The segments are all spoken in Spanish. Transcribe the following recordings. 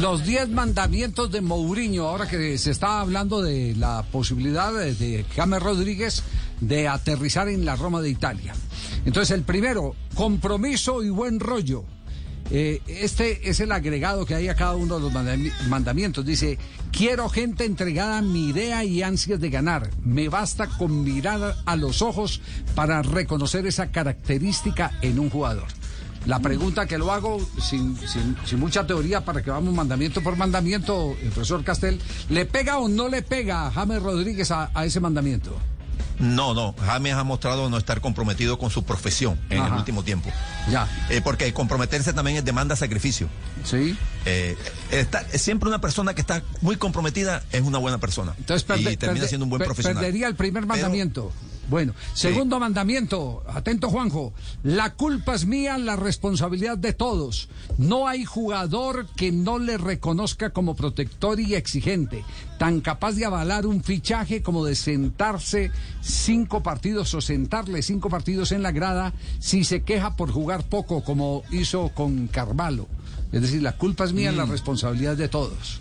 Los 10 mandamientos de Mourinho, ahora que se está hablando de la posibilidad de, James Rodríguez de aterrizar en la Roma de Italia. Entonces, el primero, compromiso y buen rollo. Eh, este es el agregado que hay a cada uno de los mandami- mandamientos. Dice, quiero gente entregada a mi idea y ansias de ganar. Me basta con mirar a los ojos para reconocer esa característica en un jugador. La pregunta que lo hago sin, sin- sin mucha teoría para que vamos mandamiento por mandamiento, el profesor Castel, ¿le pega o no le pega a James Rodríguez a, a ese mandamiento? No, no, James ha mostrado no estar comprometido con su profesión en Ajá. el último tiempo. Ya, Eh, porque comprometerse también es demanda sacrificio. ¿sí? Eh, está- siempre una persona que está muy comprometida es una buena persona. Entonces y termina perde- siendo un buen per- profesional. Perdería el primer Pero- mandamiento. Bueno, segundo mandamiento, atento Juanjo, la culpa es mía, la responsabilidad de todos. No hay jugador que no le reconozca como protector y exigente, tan capaz de avalar un fichaje como de sentarse cinco partidos o sentarle cinco partidos en la grada si se queja por jugar poco como hizo con Carvalho. Es decir, la culpa es mía, la Mm. responsabilidad de todos.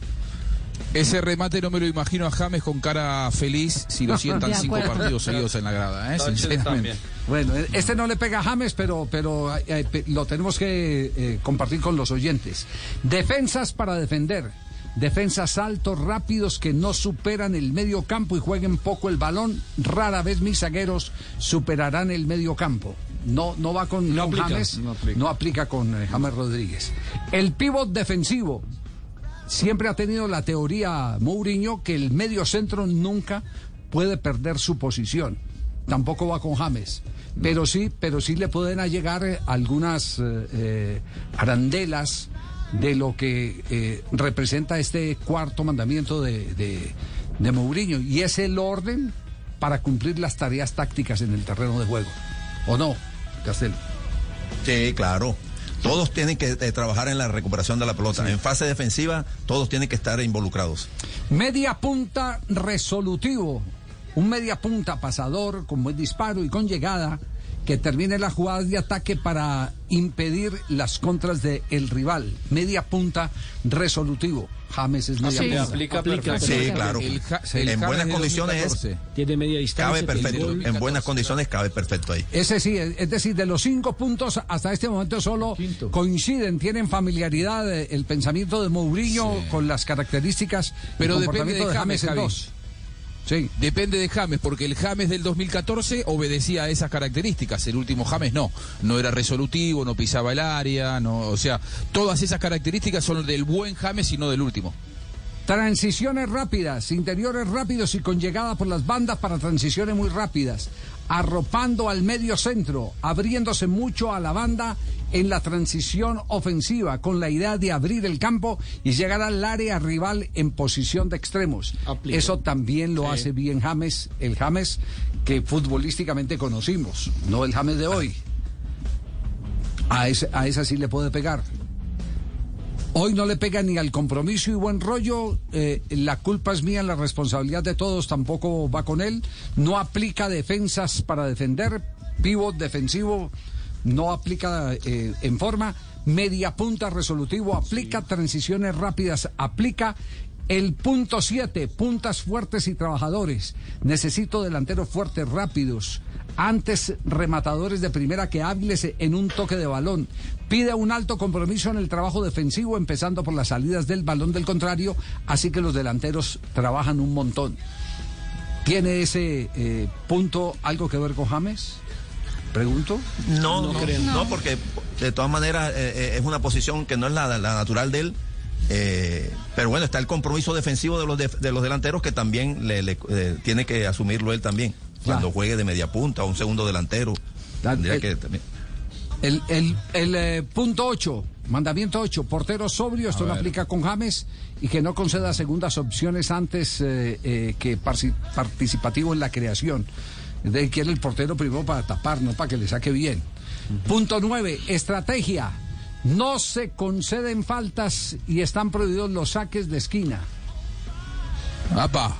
Ese remate no me lo imagino a James con cara feliz si lo sientan cinco partidos seguidos en la grada, ¿eh? sinceramente. Bueno, e- este no le pega a James, pero, pero eh, eh, lo tenemos que eh, compartir con los oyentes. Defensas para defender. Defensas altos, rápidos, que no superan el medio campo y jueguen poco el balón. Rara vez mis zagueros superarán el medio campo. No, no va con, No con aplica, James, no aplica. no aplica con eh, James Rodríguez. El pívot defensivo. Siempre ha tenido la teoría Mourinho que el medio centro nunca puede perder su posición. Tampoco va con James. Pero sí, pero sí le pueden llegar eh, algunas eh, eh, arandelas de lo que eh, representa este cuarto mandamiento de, de, de Mourinho. Y es el orden para cumplir las tareas tácticas en el terreno de juego. ¿O no, Castel? Sí, claro. Todos tienen que eh, trabajar en la recuperación de la pelota. En fase defensiva, todos tienen que estar involucrados. Media punta resolutivo. Un media punta pasador con buen disparo y con llegada que termine las jugadas de ataque para impedir las contras del rival. Media punta resolutivo. James es media Sí. punta. Aplica, Aplica. Sí, claro. El en el James buenas de condiciones es- 2014. Tiene media distancia. cabe perfecto. gol. En buenas condiciones cabe perfecto ahí. Ese sí, es es decir, de los cinco puntos hasta este momento solo Quinto. coinciden, tienen familiaridad eh, el pensamiento de Mourinho con las características Pero depende comportamiento de James, en dos. Sí. Depende de James, porque el James del 2014 obedecía a esas características. El último James no. No era resolutivo, no pisaba el área, no, o sea, todas esas características son del buen James y no del último. Transiciones rápidas, interiores rápidos y con llegada por las bandas para transiciones muy rápidas, arropando al medio centro, abriéndose mucho a la banda en la transición ofensiva, con la idea de abrir el campo y llegar al área rival en posición de extremos. Eso también lo hace bien James, el James que futbolísticamente conocimos, no el James de hoy. A ese, a esa sí le puede pegar. Hoy no le pega ni al compromiso y buen rollo. eh, la culpa es mía, la responsabilidad de todos tampoco va con él. No aplica defensas para defender. Pivot defensivo no aplica eh, en forma. Media punta resolutivo aplica. Transiciones rápidas aplica. El punto 7, puntas fuertes y trabajadores. Necesito delanteros fuertes, rápidos. Antes rematadores de primera que hábiles en un toque de balón. Pide un alto compromiso en el trabajo defensivo, empezando por las salidas del balón del contrario, así que los delanteros trabajan un montón. ¿Tiene ese eh, punto algo que ver con James? Pregunto. No, no, creo. no, porque de todas maneras eh, eh, es una posición que no es la, la natural de él. eh, pero bueno, está el compromiso defensivo de los, def- de los delanteros que también le, le- eh, tiene que asumirlo él también. Cuando juegue de media punta o un segundo delantero. Tendría que también- El, el, el, eh, punto 8, mandamiento 8, portero sobrio, esto no aplica con James y que no conceda segundas opciones antes eh, eh, que participativo en la creación. De quiere el portero primero para tapar, no para que le saque bien. Punto 9, estrategia. No se conceden faltas y están prohibidos los saques de esquina. ¡Apa!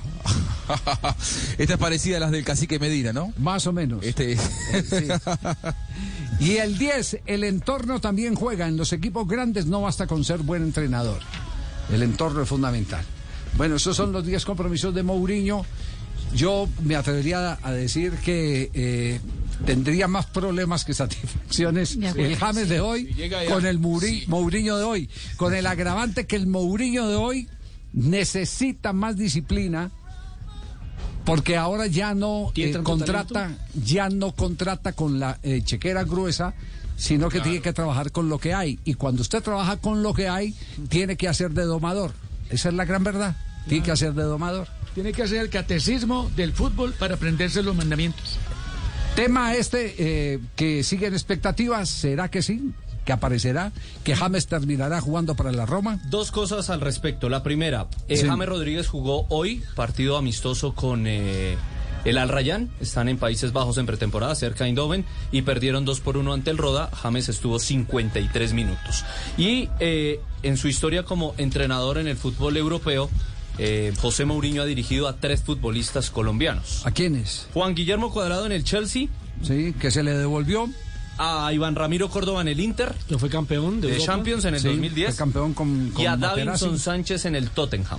Esta es parecida a las del cacique Medina, ¿no? Más o menos. Este es- Sí. Y el 10, el entorno también juega. En los equipos grandes no basta con ser buen entrenador. El entorno es fundamental. Bueno, esos son los 10 compromisos de Mourinho. Yo me atrevería a decir que eh, tendría más problemas que satisfacciones el James de hoy con el Mourinho de hoy. Con el agravante que el Mourinho de hoy necesita más disciplina porque ahora ya no eh, contrata, ya no contrata con la eh, chequera gruesa, sino que tiene que trabajar con lo que hay. Y cuando usted trabaja con lo que hay, tiene que hacer de domador. Esa es la gran verdad. Tiene que hacer de domador. Tiene que hacer el catecismo del fútbol para aprenderse los mandamientos. Tema este eh, que siguen expectativas, ¿será que sí? Que aparecerá, que James terminará jugando para la Roma? Dos cosas al respecto. La primera, eh, James Rodríguez jugó hoy partido amistoso con eh, el Al Rayyan. Están en Países Bajos en pretemporada, cerca de Eindhoven, y perdieron 2 por 1 ante el Roda. James estuvo 53 minutos. Y eh, en su historia como entrenador en el fútbol europeo, José Mourinho ha dirigido a tres futbolistas colombianos. ¿A quiénes? Juan Guillermo Cuadrado en el Chelsea. Sí, que se le devolvió a Iván Ramiro Córdoba en el Inter. Que fue campeón de, Champions en el 2010. campeón con, y a Davinson Sánchez en el Tottenham.